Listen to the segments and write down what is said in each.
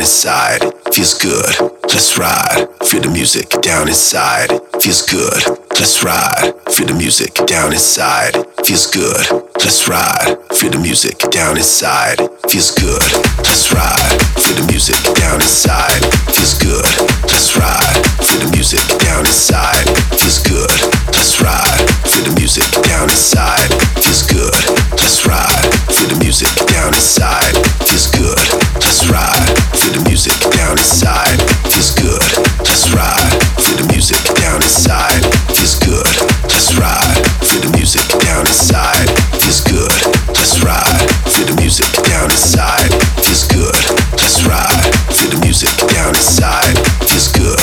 inside, feels good. Let's ride. Feel the music down inside, feels good. Let's ride. Feel the music down inside, feels good. Let's ride. Feel the music down inside, feels good. Let's ride. Feel the music down inside, feels good. Let's ride. Feel the music down inside, feels good. Let's ride. Feel the music down inside, feels good. Let's ride. Feel the music down inside, feels good. Let's ride Feel the music down inside. Feels good. Let's ride. Feel the music down inside. Feels feels good. Feel the music down inside. Feels good. Feel the music down inside. Feels good. Feel the music down inside. Feels good.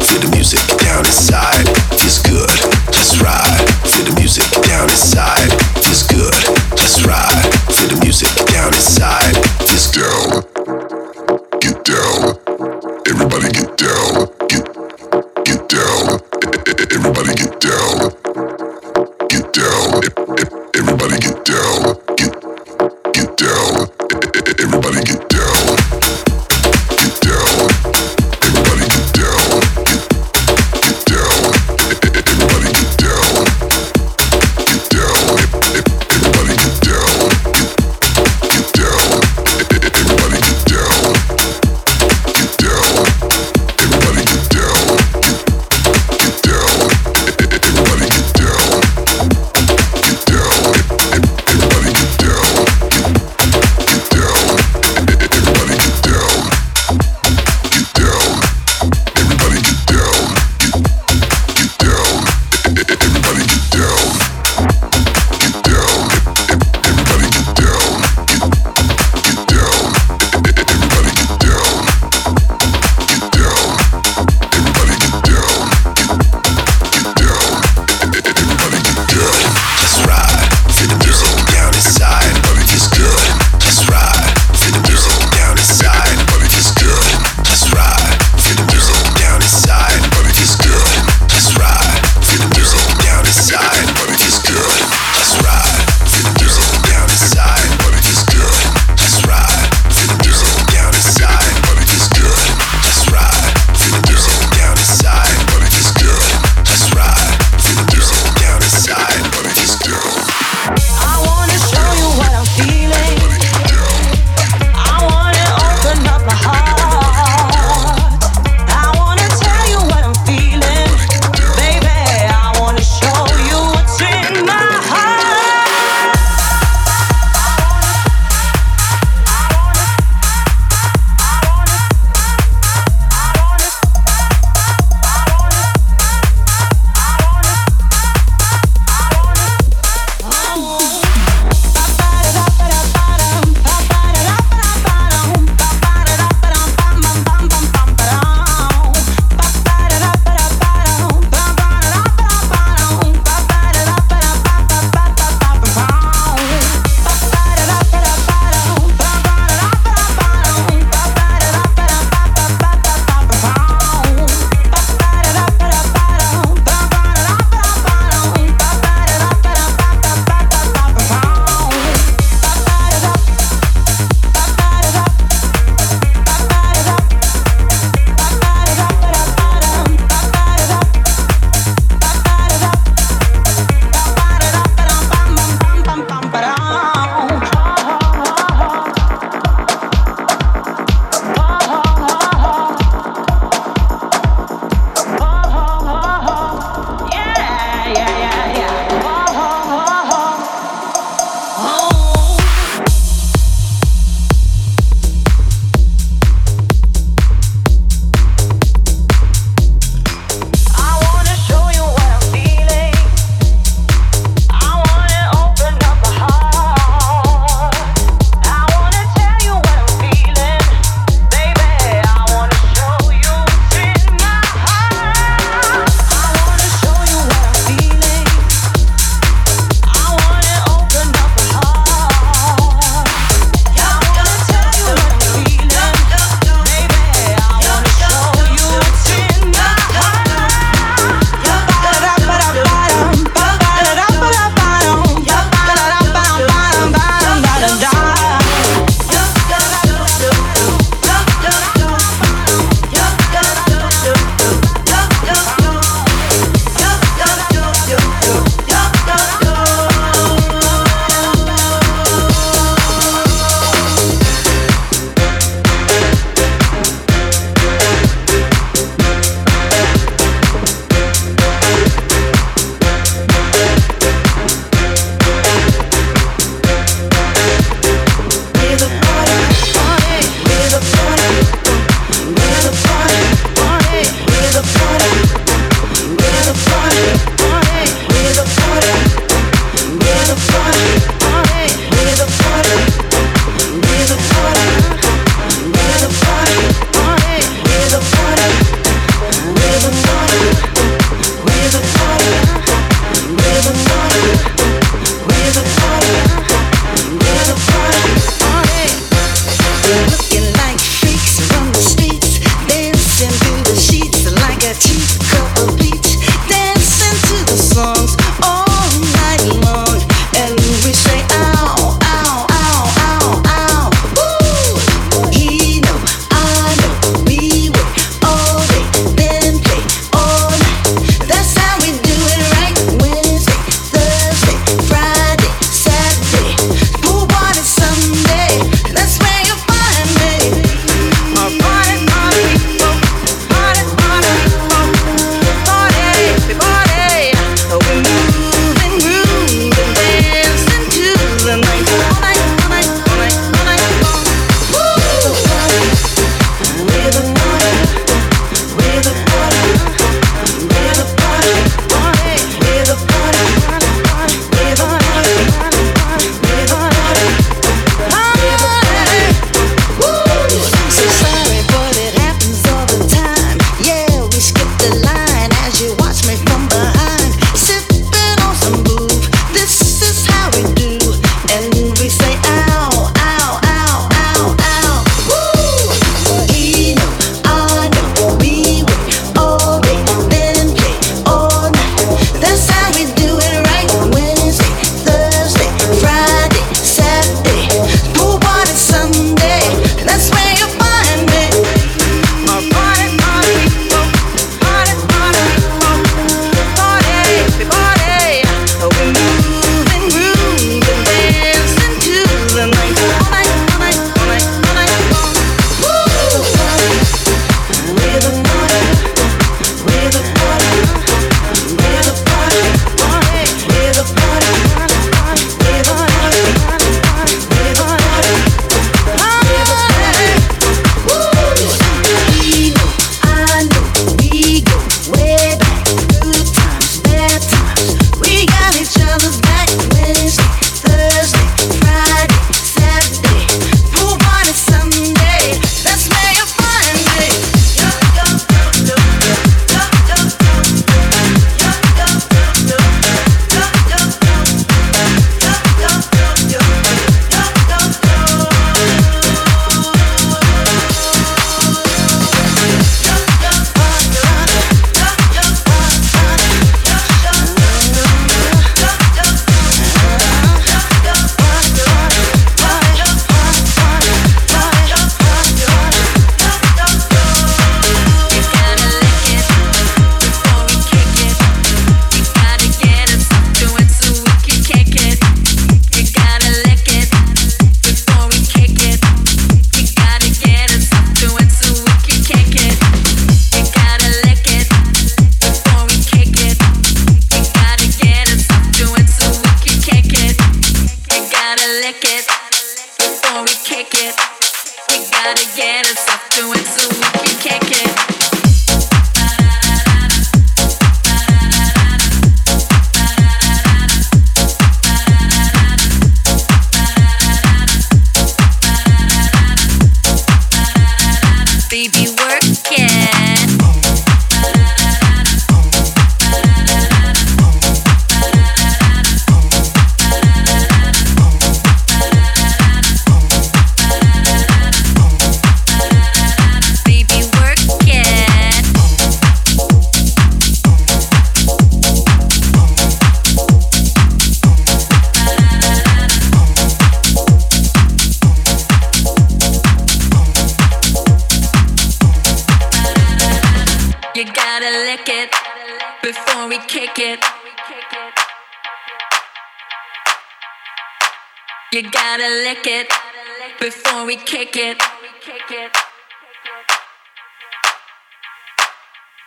Feel the music down inside. Feels good. Feel the music down inside. Feels good. Down. Get down. Everybody get down. Everybody get down.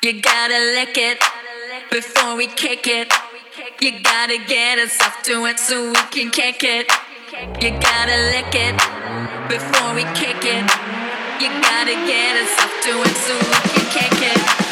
You gotta lick it before we kick it. You gotta get us off to it so we can kick it. You gotta lick it before we kick it. You gotta get us off to it so we can kick it.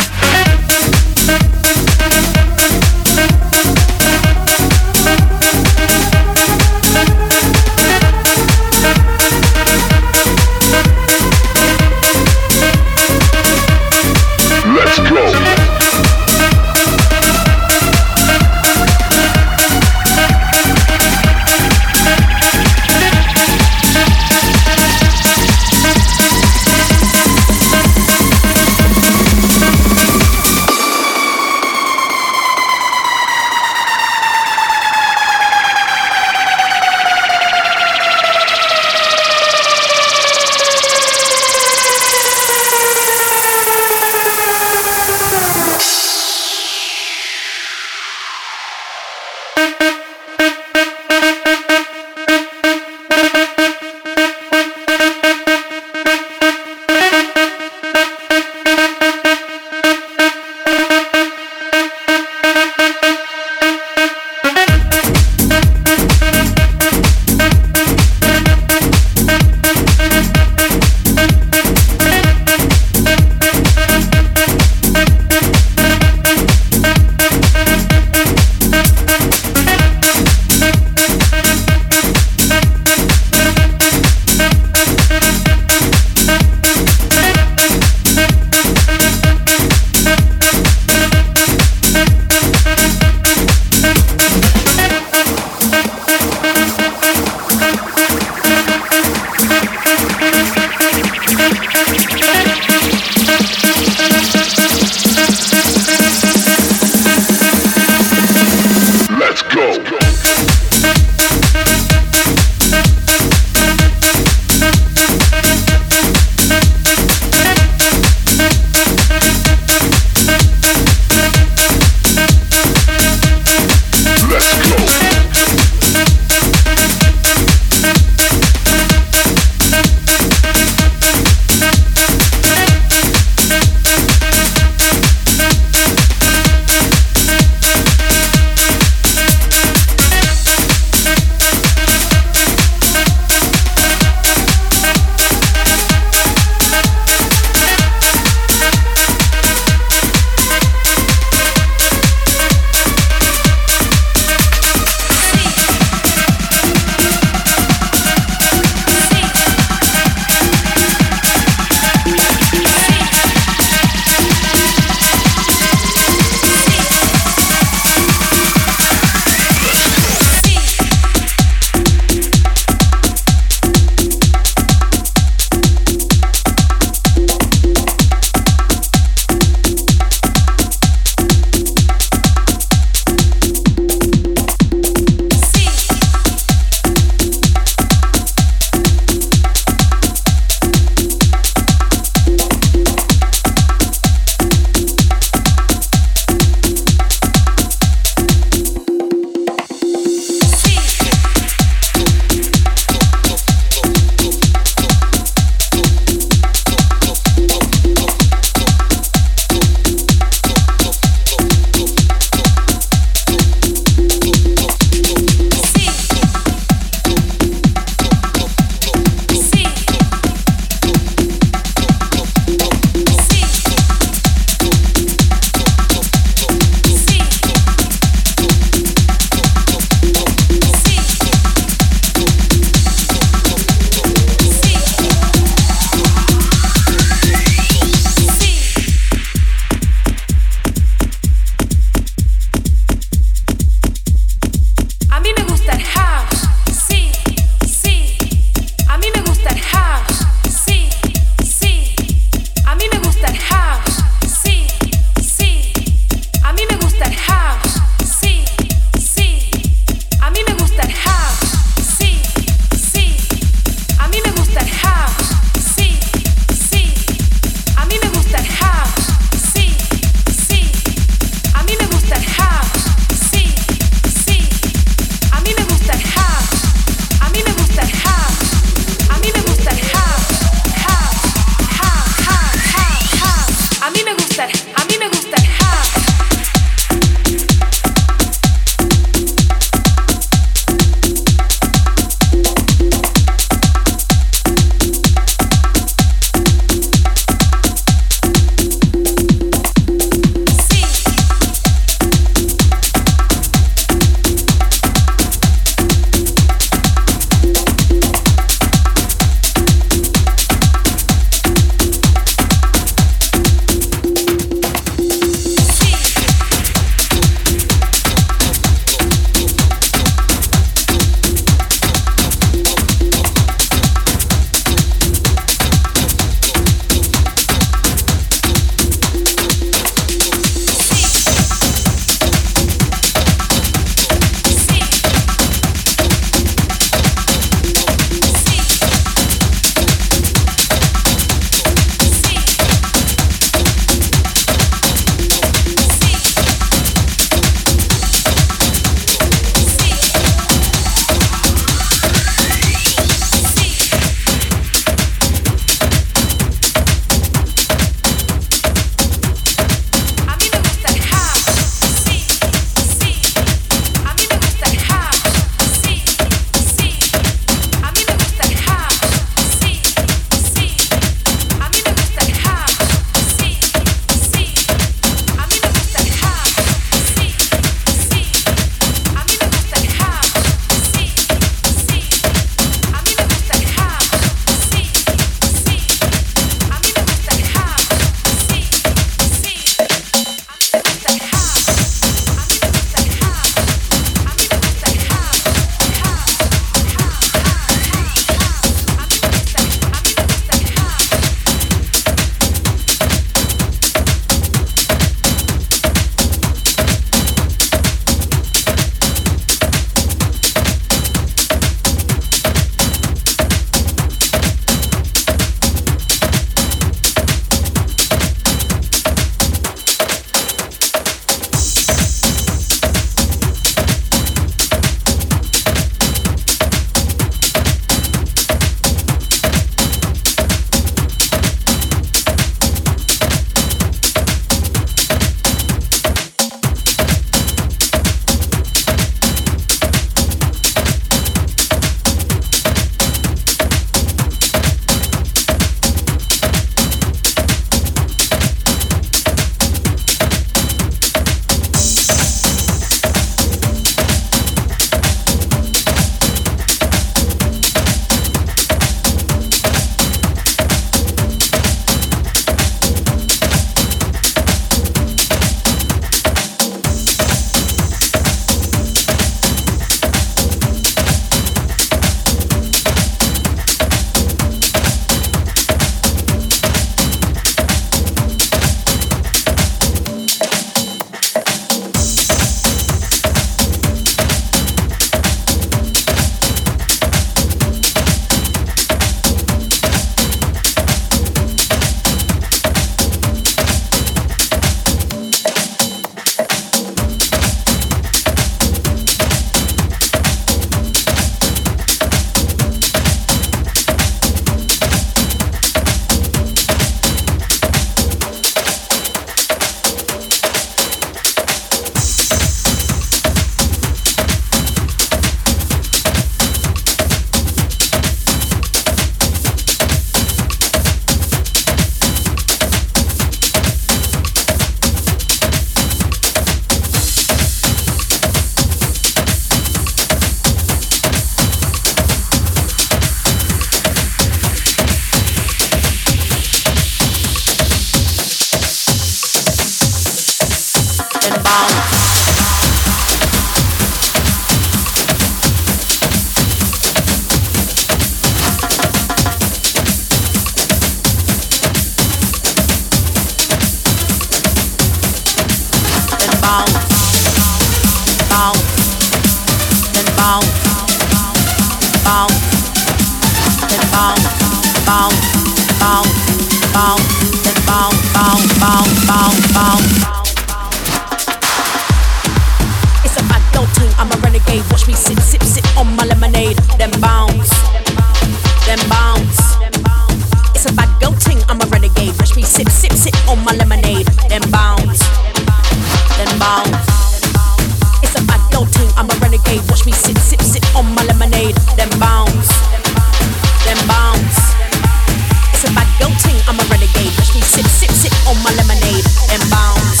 on my lemonade and bounce,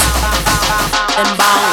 and bounce.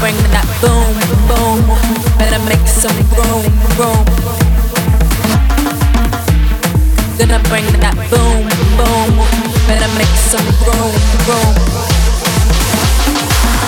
bring that boom, boom. Better make some room, room. Gonna bring that boom, boom. Better make some room, room.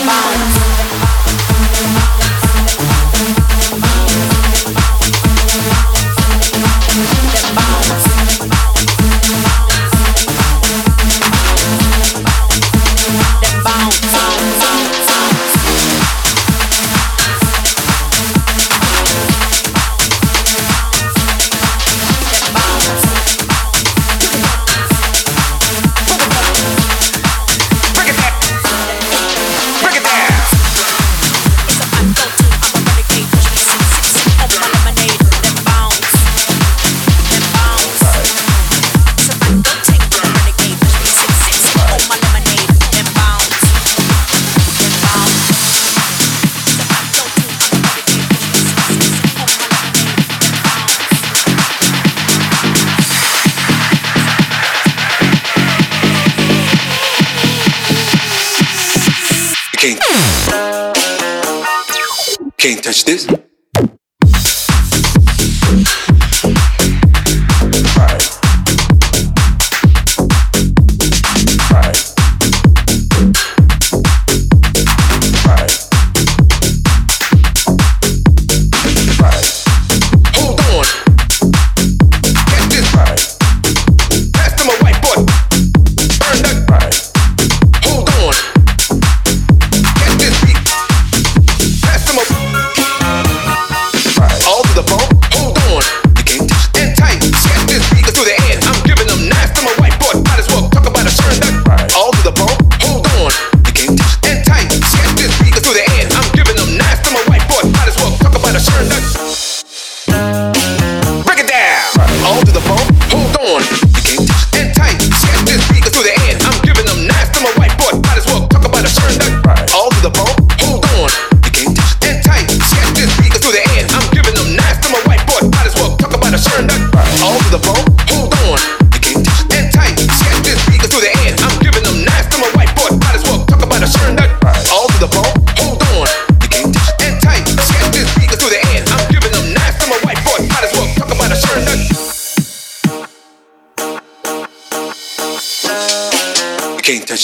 bounce.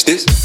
this.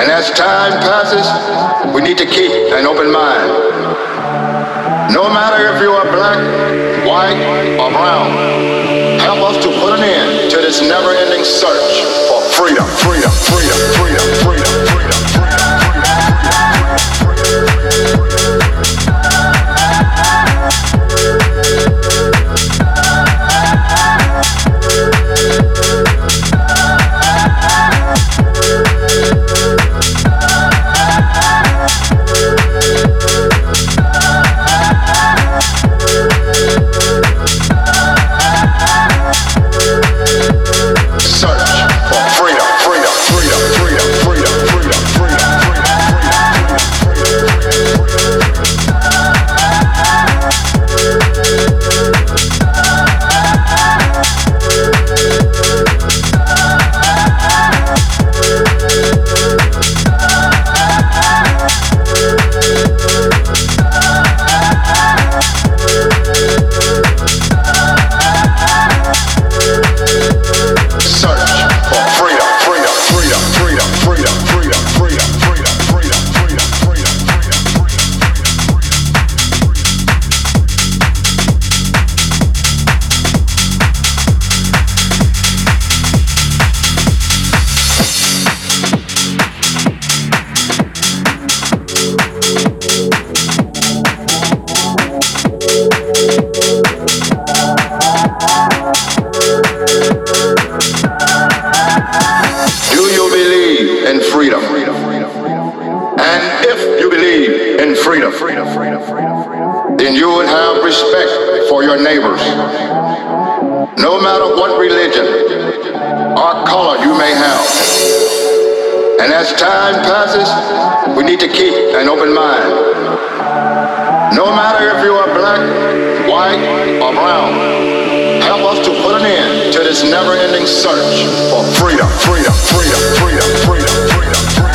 And as time passes, we need to keep an open mind. No matter if you are black, white, or brown, help us to put an end to this never-ending search for freedom, freedom, freedom, freedom, freedom, freedom. House 4 U Club Session.